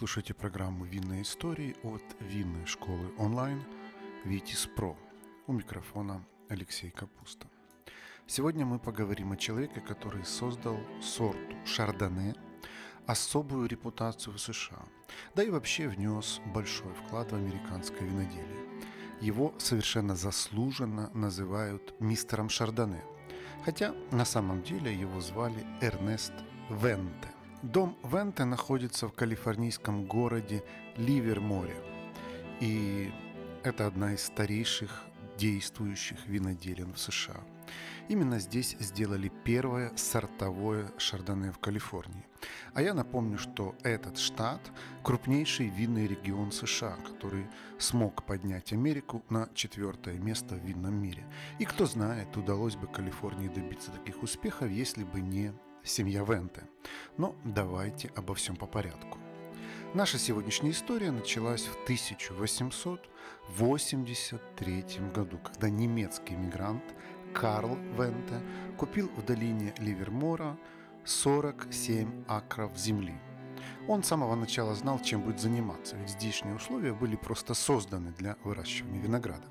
слушаете программу «Винные истории» от винной школы онлайн «Витис Про». У микрофона Алексей Капуста. Сегодня мы поговорим о человеке, который создал сорту шардоне особую репутацию в США, да и вообще внес большой вклад в американское виноделие. Его совершенно заслуженно называют мистером Шардоне, хотя на самом деле его звали Эрнест Венте. Дом Венте находится в калифорнийском городе Ливерморе. И это одна из старейших действующих виноделин в США. Именно здесь сделали первое сортовое шардоне в Калифорнии. А я напомню, что этот штат – крупнейший винный регион США, который смог поднять Америку на четвертое место в винном мире. И кто знает, удалось бы Калифорнии добиться таких успехов, если бы не семья Венте. Но давайте обо всем по порядку. Наша сегодняшняя история началась в 1883 году, когда немецкий иммигрант Карл Венте купил в долине Ливермора 47 акров земли. Он с самого начала знал, чем будет заниматься, ведь здешние условия были просто созданы для выращивания винограда.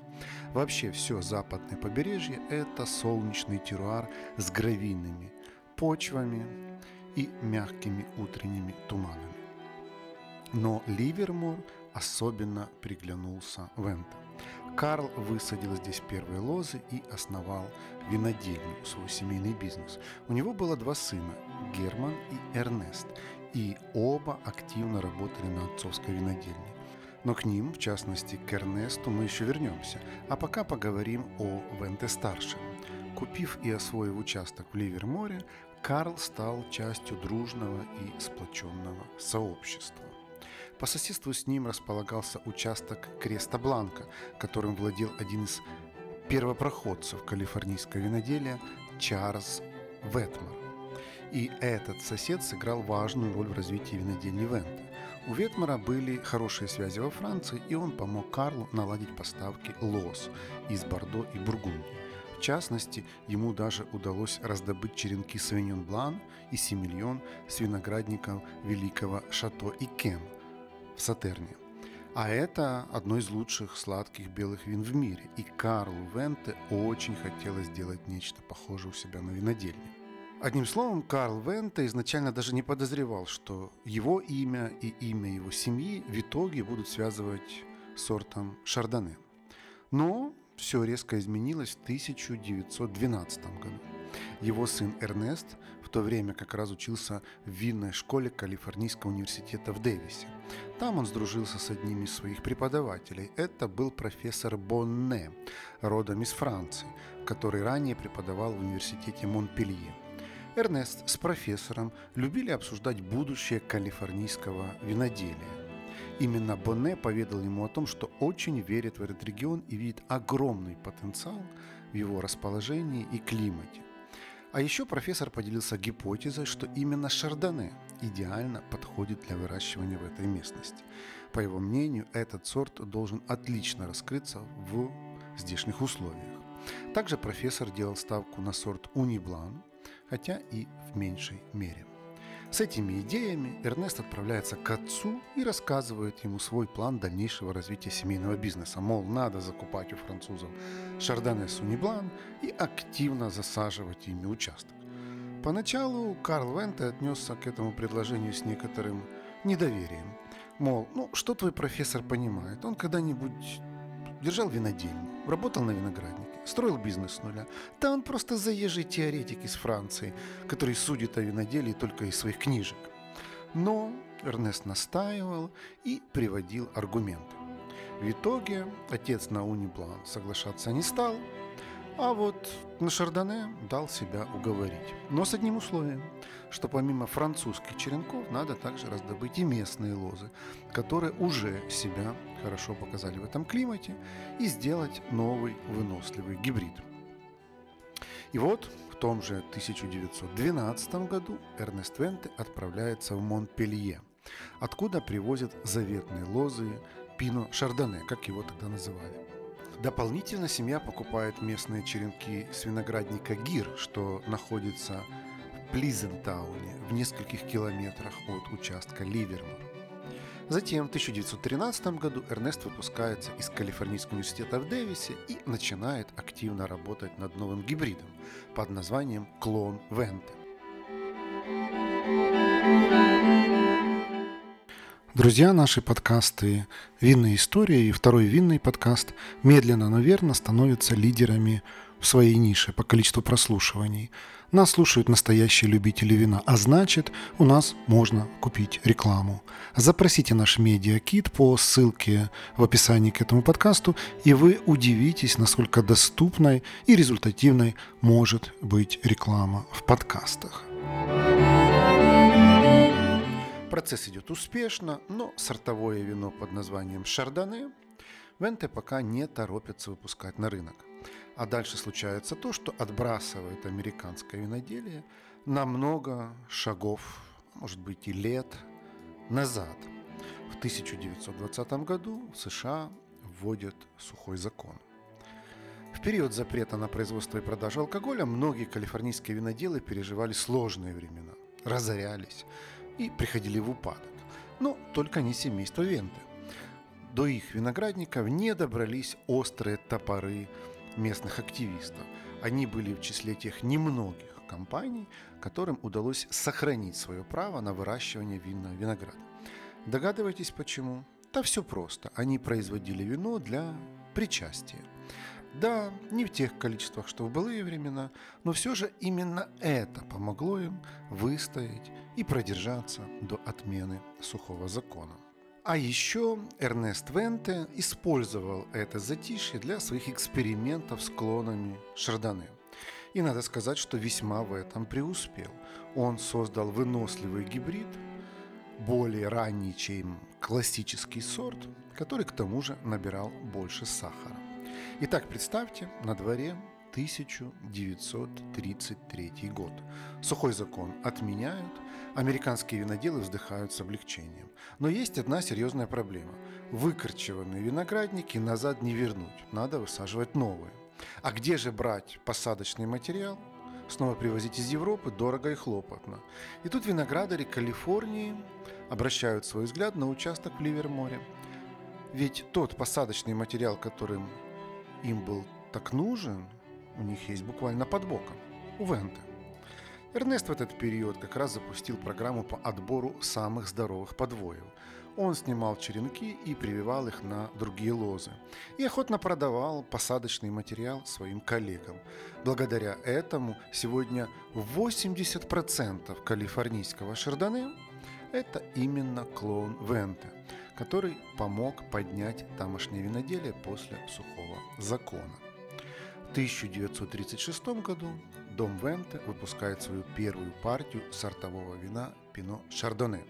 Вообще все западное побережье – это солнечный теруар с гравийными почвами и мягкими утренними туманами. Но Ливермор особенно приглянулся Вента. Карл высадил здесь первые лозы и основал винодельню, свой семейный бизнес. У него было два сына – Герман и Эрнест, и оба активно работали на отцовской винодельне. Но к ним, в частности к Эрнесту, мы еще вернемся. А пока поговорим о Венте-старшем. Купив и освоив участок в Ливерморе, Карл стал частью дружного и сплоченного сообщества. По соседству с ним располагался участок Креста Бланка, которым владел один из первопроходцев калифорнийского виноделия Чарльз Ветмар. И этот сосед сыграл важную роль в развитии винодельни Венты. У Ветмара были хорошие связи во Франции, и он помог Карлу наладить поставки лос из Бордо и Бургундии. В частности, ему даже удалось раздобыть черенки Савиньон Блан и Семильон с виноградником великого Шато и Кем в Сатерне. А это одно из лучших сладких белых вин в мире, и Карлу Венте очень хотелось сделать нечто похожее у себя на винодельне. Одним словом, Карл Венте изначально даже не подозревал, что его имя и имя его семьи в итоге будут связывать сортом Шардоне. Но все резко изменилось в 1912 году. Его сын Эрнест в то время как раз учился в винной школе Калифорнийского университета в Дэвисе. Там он сдружился с одним из своих преподавателей. Это был профессор Бонне, родом из Франции, который ранее преподавал в университете Монпелье. Эрнест с профессором любили обсуждать будущее калифорнийского виноделия. Именно Бонне поведал ему о том, что очень верит в этот регион и видит огромный потенциал в его расположении и климате. А еще профессор поделился гипотезой, что именно шардоне идеально подходит для выращивания в этой местности. По его мнению, этот сорт должен отлично раскрыться в здешних условиях. Также профессор делал ставку на сорт униблан, хотя и в меньшей мере. С этими идеями Эрнест отправляется к отцу и рассказывает ему свой план дальнейшего развития семейного бизнеса. Мол, надо закупать у французов шардоне Суниблан и активно засаживать ими участок. Поначалу Карл Венте отнесся к этому предложению с некоторым недоверием. Мол, ну что твой профессор понимает? Он когда-нибудь держал винодельню, работал на винограднике, строил бизнес с нуля. Да он просто заезжий теоретик из Франции, который судит о виноделии только из своих книжек. Но Эрнест настаивал и приводил аргументы. В итоге отец на Униблан соглашаться не стал, а вот на Шардоне дал себя уговорить. Но с одним условием, что помимо французских черенков надо также раздобыть и местные лозы, которые уже себя хорошо показали в этом климате, и сделать новый выносливый гибрид. И вот в том же 1912 году Эрнест Венте отправляется в Монпелье, откуда привозят заветные лозы Пино Шардоне, как его тогда называли. Дополнительно семья покупает местные черенки с виноградника Гир, что находится в Плизентауне, в нескольких километрах от участка Ливермор. Затем в 1913 году Эрнест выпускается из Калифорнийского университета в Дэвисе и начинает активно работать над новым гибридом под названием клон Венте. Друзья, наши подкасты «Винная история» и второй винный подкаст медленно, но верно становятся лидерами в своей нише по количеству прослушиваний. Нас слушают настоящие любители вина, а значит, у нас можно купить рекламу. Запросите наш медиакит по ссылке в описании к этому подкасту, и вы удивитесь, насколько доступной и результативной может быть реклама в подкастах. Процесс идет успешно, но сортовое вино под названием «Шардоне» Венте пока не торопится выпускать на рынок. А дальше случается то, что отбрасывает американское виноделие на много шагов, может быть и лет назад. В 1920 году в США вводят сухой закон. В период запрета на производство и продажу алкоголя многие калифорнийские виноделы переживали сложные времена, разорялись и приходили в упадок. Но только не семейство Венты. До их виноградников не добрались острые топоры местных активистов. Они были в числе тех немногих компаний, которым удалось сохранить свое право на выращивание винного винограда. Догадываетесь почему? Да все просто. Они производили вино для причастия. Да, не в тех количествах, что в былые времена, но все же именно это помогло им выстоять и продержаться до отмены сухого закона. А еще Эрнест Венте использовал это затишье для своих экспериментов с клонами Шардоне. И надо сказать, что весьма в этом преуспел. Он создал выносливый гибрид, более ранний, чем классический сорт, который к тому же набирал больше сахара. Итак, представьте, на дворе 1933 год. Сухой закон отменяют, американские виноделы вздыхают с облегчением. Но есть одна серьезная проблема. Выкорчеванные виноградники назад не вернуть, надо высаживать новые. А где же брать посадочный материал? Снова привозить из Европы дорого и хлопотно. И тут виноградари Калифорнии обращают свой взгляд на участок в Ливерморе. Ведь тот посадочный материал, которым им был так нужен, у них есть буквально под боком, у Венте. Эрнест в этот период как раз запустил программу по отбору самых здоровых подвоев. Он снимал черенки и прививал их на другие лозы. И охотно продавал посадочный материал своим коллегам. Благодаря этому сегодня 80% калифорнийского шардоне – это именно клон Венте, который помог поднять тамошнее виноделие после сухого закона. В 1936 году Дом Венте выпускает свою первую партию сортового вина Пино Шардоне.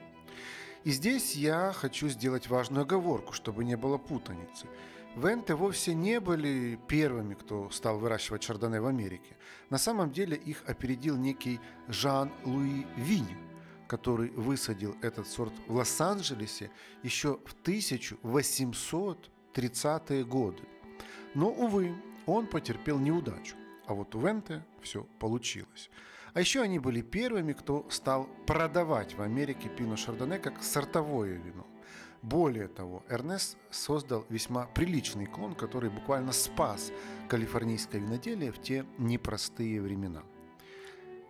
И здесь я хочу сделать важную оговорку, чтобы не было путаницы. Венте вовсе не были первыми, кто стал выращивать шардоне в Америке. На самом деле их опередил некий Жан-Луи Винь, который высадил этот сорт в Лос-Анджелесе еще в 1830-е годы. Но, увы, он потерпел неудачу, а вот у Венте все получилось. А еще они были первыми, кто стал продавать в Америке пино шардоне как сортовое вино. Более того, Эрнест создал весьма приличный клон, который буквально спас калифорнийское виноделие в те непростые времена.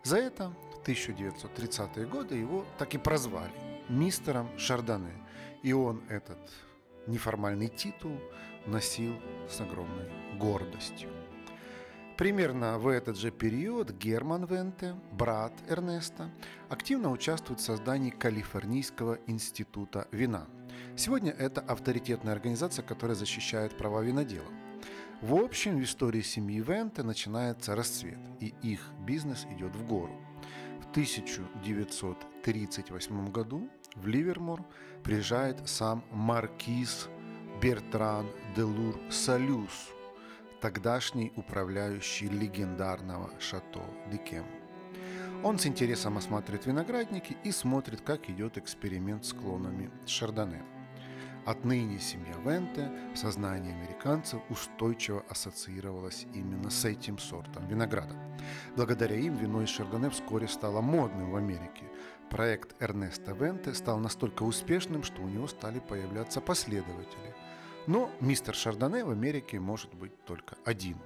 За это в 1930-е годы его так и прозвали мистером Шардоне. И он этот неформальный титул носил с огромной гордостью. Примерно в этот же период Герман Венте, брат Эрнеста, активно участвует в создании Калифорнийского института вина. Сегодня это авторитетная организация, которая защищает права винодела. В общем, в истории семьи Венте начинается расцвет, и их бизнес идет в гору. В 1938 году в Ливермор приезжает сам маркиз Бертран де Лур Салюс, тогдашний управляющий легендарного шато Дикем. Он с интересом осматривает виноградники и смотрит, как идет эксперимент с клонами шардоне. Отныне семья Венте в сознании американцев устойчиво ассоциировалась именно с этим сортом винограда. Благодаря им вино из Шардоне вскоре стало модным в Америке. Проект Эрнеста Венте стал настолько успешным, что у него стали появляться последователи. Но мистер Шардоне в Америке может быть только один.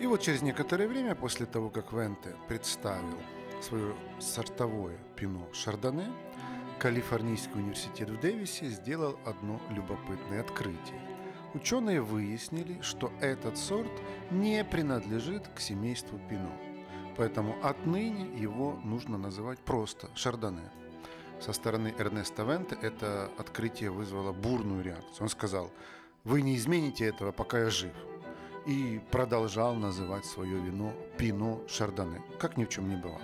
И вот через некоторое время после того, как Венте представил свое сортовое пино Шардоне, Калифорнийский университет в Дэвисе сделал одно любопытное открытие. Ученые выяснили, что этот сорт не принадлежит к семейству Пино, поэтому отныне его нужно называть просто Шардоне. Со стороны Эрнеста Венте это открытие вызвало бурную реакцию. Он сказал, вы не измените этого, пока я жив. И продолжал называть свое вино Пино Шардоне, как ни в чем не бывало.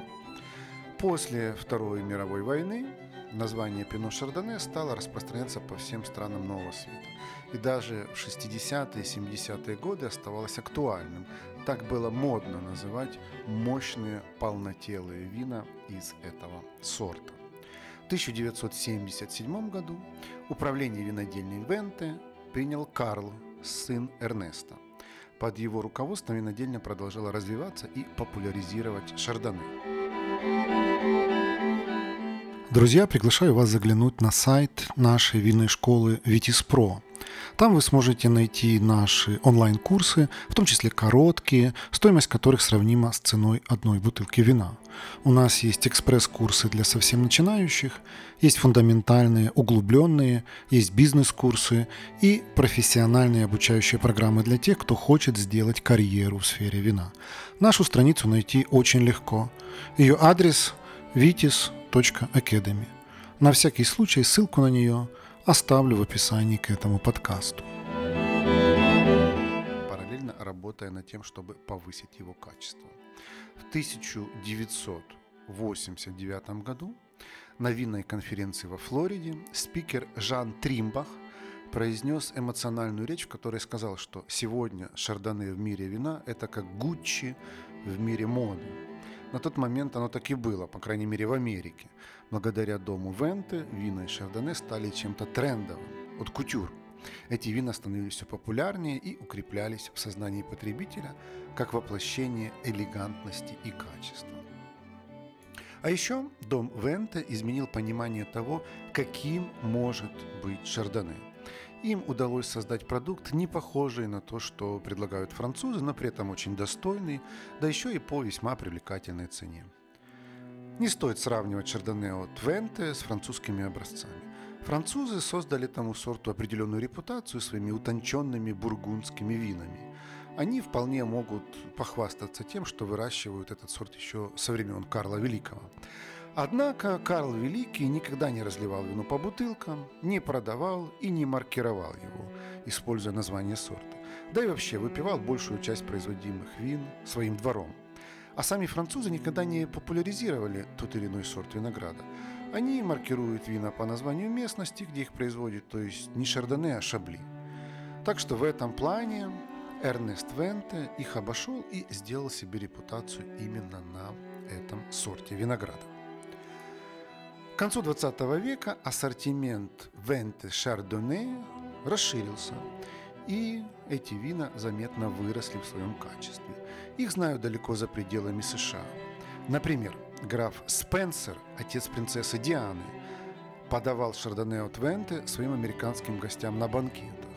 После Второй мировой войны название Пино Шардоне стало распространяться по всем странам Нового Света. И даже в 60-е и 70-е годы оставалось актуальным. Так было модно называть мощные полнотелые вина из этого сорта. В 1977 году управление винодельной Венте принял Карл, сын Эрнеста. Под его руководством винодельня продолжала развиваться и популяризировать шардоне. Друзья, приглашаю вас заглянуть на сайт нашей винной школы Pro. Там вы сможете найти наши онлайн-курсы, в том числе короткие, стоимость которых сравнима с ценой одной бутылки вина. У нас есть экспресс-курсы для совсем начинающих, есть фундаментальные, углубленные, есть бизнес-курсы и профессиональные обучающие программы для тех, кто хочет сделать карьеру в сфере вина. Нашу страницу найти очень легко. Ее адрес vitis.com Academy. На всякий случай ссылку на нее оставлю в описании к этому подкасту. Параллельно работая над тем, чтобы повысить его качество. В 1989 году на винной конференции во Флориде спикер Жан Тримбах произнес эмоциональную речь, в которой сказал, что сегодня шардоне в мире вина – это как Гуччи в мире моды. На тот момент оно так и было, по крайней мере в Америке. Благодаря дому Венте вина и шардоне стали чем-то трендовым, от кутюр. Эти вина становились все популярнее и укреплялись в сознании потребителя как воплощение элегантности и качества. А еще дом Венте изменил понимание того, каким может быть шардоне – им удалось создать продукт, не похожий на то, что предлагают французы, но при этом очень достойный, да еще и по весьма привлекательной цене. Не стоит сравнивать Шардоне от Венте с французскими образцами. Французы создали тому сорту определенную репутацию своими утонченными бургундскими винами. Они вполне могут похвастаться тем, что выращивают этот сорт еще со времен Карла Великого. Однако Карл Великий никогда не разливал вино по бутылкам, не продавал и не маркировал его, используя название сорта. Да и вообще выпивал большую часть производимых вин своим двором. А сами французы никогда не популяризировали тот или иной сорт винограда. Они маркируют вина по названию местности, где их производят, то есть не шардоне, а шабли. Так что в этом плане Эрнест Венте их обошел и сделал себе репутацию именно на этом сорте винограда концу 20 века ассортимент Венте Шардоне расширился, и эти вина заметно выросли в своем качестве. Их знают далеко за пределами США. Например, граф Спенсер, отец принцессы Дианы, подавал Шардоне от Венте своим американским гостям на банкетах.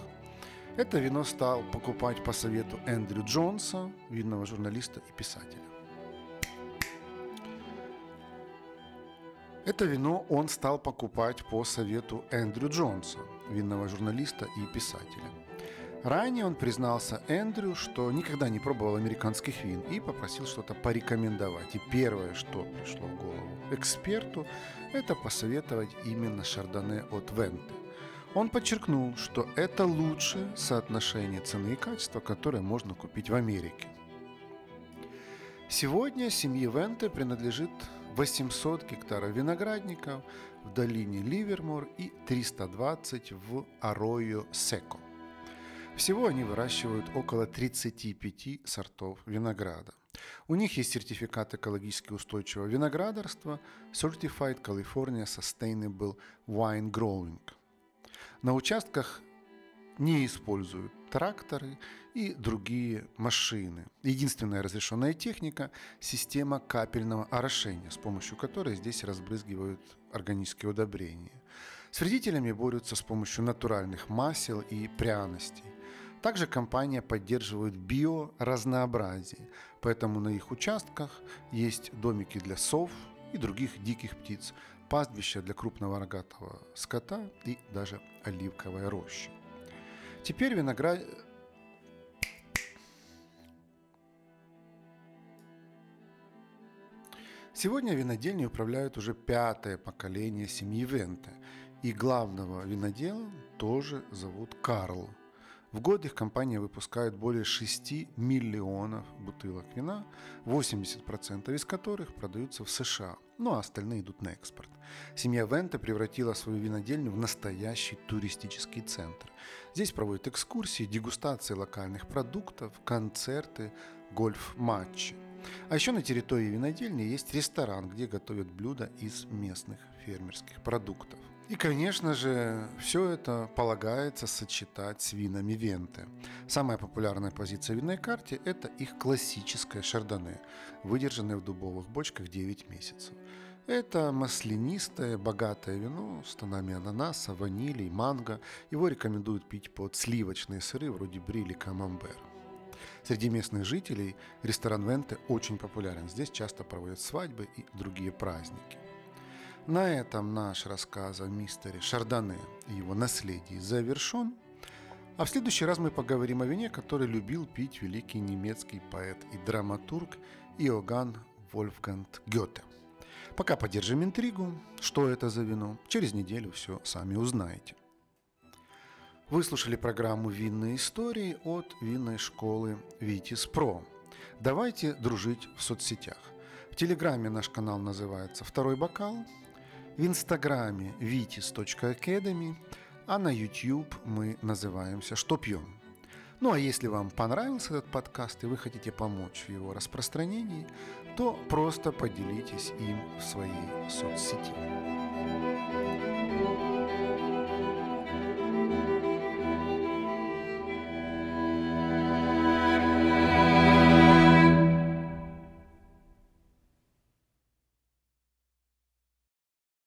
Это вино стал покупать по совету Эндрю Джонса, винного журналиста и писателя. Это вино он стал покупать по совету Эндрю Джонса, винного журналиста и писателя. Ранее он признался Эндрю, что никогда не пробовал американских вин и попросил что-то порекомендовать. И первое, что пришло в голову эксперту, это посоветовать именно шардоне от Венте. Он подчеркнул, что это лучшее соотношение цены и качества, которое можно купить в Америке. Сегодня семье Венте принадлежит 800 гектаров виноградников в долине Ливермор и 320 в Аройо Секо. Всего они выращивают около 35 сортов винограда. У них есть сертификат экологически устойчивого виноградарства Certified California Sustainable Wine Growing. На участках не используют тракторы и другие машины. Единственная разрешенная техника – система капельного орошения, с помощью которой здесь разбрызгивают органические удобрения. С вредителями борются с помощью натуральных масел и пряностей. Также компания поддерживает биоразнообразие, поэтому на их участках есть домики для сов и других диких птиц, пастбища для крупного рогатого скота и даже оливковая роща. Теперь виноград... Сегодня винодельней управляют уже пятое поколение семьи Венте, и главного винодела тоже зовут Карл – в год их компания выпускает более 6 миллионов бутылок вина, 80% из которых продаются в США, ну а остальные идут на экспорт. Семья Венте превратила свою винодельню в настоящий туристический центр. Здесь проводят экскурсии, дегустации локальных продуктов, концерты, гольф-матчи. А еще на территории винодельни есть ресторан, где готовят блюда из местных фермерских продуктов. И, конечно же, все это полагается сочетать с винами Венты. Самая популярная позиция в винной карте – это их классическое шардоне, выдержанное в дубовых бочках 9 месяцев. Это маслянистое, богатое вино с тонами ананаса, ванили и манго. Его рекомендуют пить под сливочные сыры вроде брили камамбер. Среди местных жителей ресторан Венте очень популярен. Здесь часто проводят свадьбы и другие праздники. На этом наш рассказ о мистере Шардоне и его наследии завершен. А в следующий раз мы поговорим о вине, который любил пить великий немецкий поэт и драматург Иоганн Вольфганг Гёте. Пока поддержим интригу, что это за вино, через неделю все сами узнаете. Вы слушали программу «Винные истории» от винной школы «Витис Про». Давайте дружить в соцсетях. В Телеграме наш канал называется «Второй бокал», в инстаграме vitis.academy, а на YouTube мы называемся «Что пьем?». Ну а если вам понравился этот подкаст и вы хотите помочь в его распространении, то просто поделитесь им в своей соцсети.